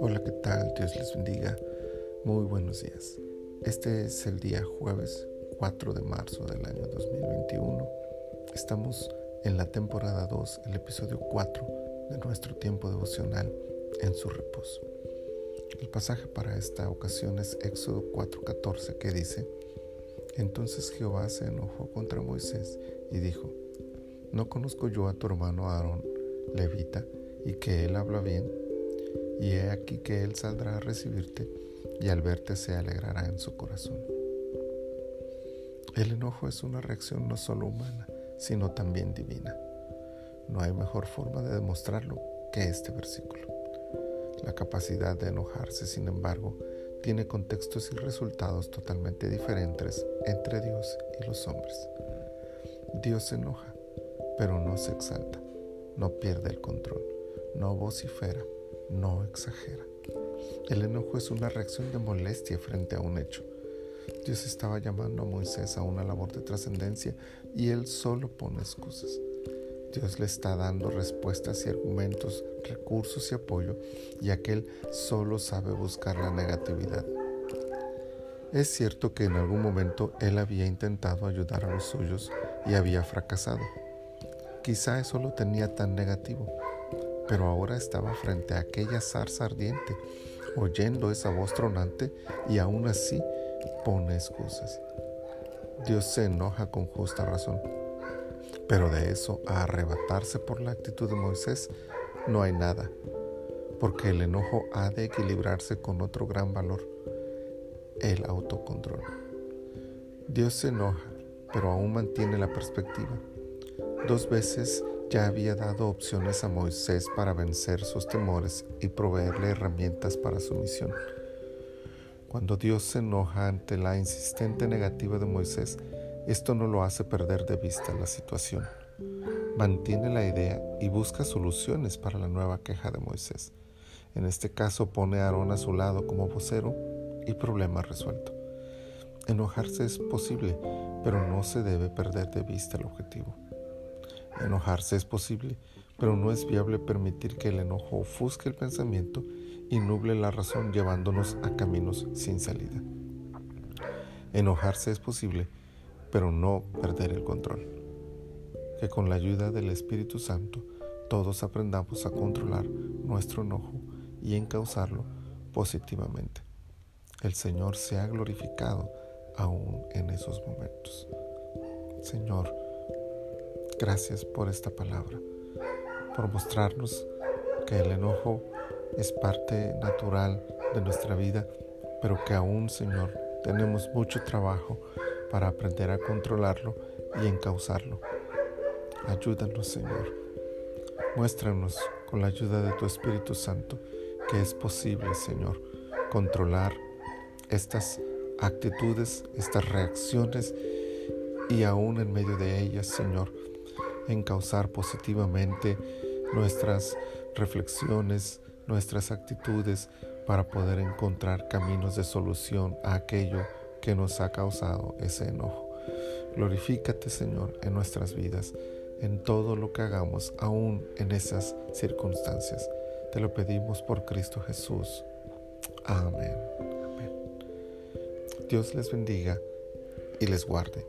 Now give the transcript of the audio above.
Hola, ¿qué tal? Dios les bendiga. Muy buenos días. Este es el día jueves 4 de marzo del año 2021. Estamos en la temporada 2, el episodio 4 de nuestro tiempo devocional en su reposo. El pasaje para esta ocasión es Éxodo 4:14 que dice, Entonces Jehová se enojó contra Moisés y dijo, ¿no conozco yo a tu hermano Aarón, levita, y que él habla bien? Y he aquí que él saldrá a recibirte y al verte se alegrará en su corazón. El enojo es una reacción no solo humana, sino también divina. No hay mejor forma de demostrarlo que este versículo. La capacidad de enojarse, sin embargo, tiene contextos y resultados totalmente diferentes entre Dios y los hombres. Dios se enoja, pero no se exalta, no pierde el control, no vocifera, no exagera. El enojo es una reacción de molestia frente a un hecho. Dios estaba llamando a Moisés a una labor de trascendencia y él solo pone excusas. Dios le está dando respuestas y argumentos, recursos y apoyo, y aquel solo sabe buscar la negatividad. Es cierto que en algún momento él había intentado ayudar a los suyos y había fracasado. Quizá eso lo tenía tan negativo, pero ahora estaba frente a aquella zarza ardiente, oyendo esa voz tronante y aún así pone excusas. Dios se enoja con justa razón. Pero de eso a arrebatarse por la actitud de Moisés no hay nada, porque el enojo ha de equilibrarse con otro gran valor, el autocontrol. Dios se enoja, pero aún mantiene la perspectiva. Dos veces ya había dado opciones a Moisés para vencer sus temores y proveerle herramientas para su misión. Cuando Dios se enoja ante la insistente negativa de Moisés, esto no lo hace perder de vista la situación. Mantiene la idea y busca soluciones para la nueva queja de Moisés. En este caso pone a Aarón a su lado como vocero y problema resuelto. Enojarse es posible, pero no se debe perder de vista el objetivo. Enojarse es posible, pero no es viable permitir que el enojo ofusque el pensamiento y nuble la razón llevándonos a caminos sin salida. Enojarse es posible, pero no perder el control. Que con la ayuda del Espíritu Santo todos aprendamos a controlar nuestro enojo y encauzarlo positivamente. El Señor se ha glorificado aún en esos momentos. Señor, gracias por esta palabra, por mostrarnos que el enojo es parte natural de nuestra vida, pero que aún, Señor, tenemos mucho trabajo para aprender a controlarlo y encauzarlo. Ayúdanos, Señor. Muéstranos con la ayuda de tu Espíritu Santo que es posible, Señor, controlar estas actitudes, estas reacciones y aún en medio de ellas, Señor, encauzar positivamente nuestras reflexiones, nuestras actitudes para poder encontrar caminos de solución a aquello que nos ha causado ese enojo. Glorifícate, Señor, en nuestras vidas, en todo lo que hagamos, aún en esas circunstancias. Te lo pedimos por Cristo Jesús. Amén. Amén. Dios les bendiga y les guarde.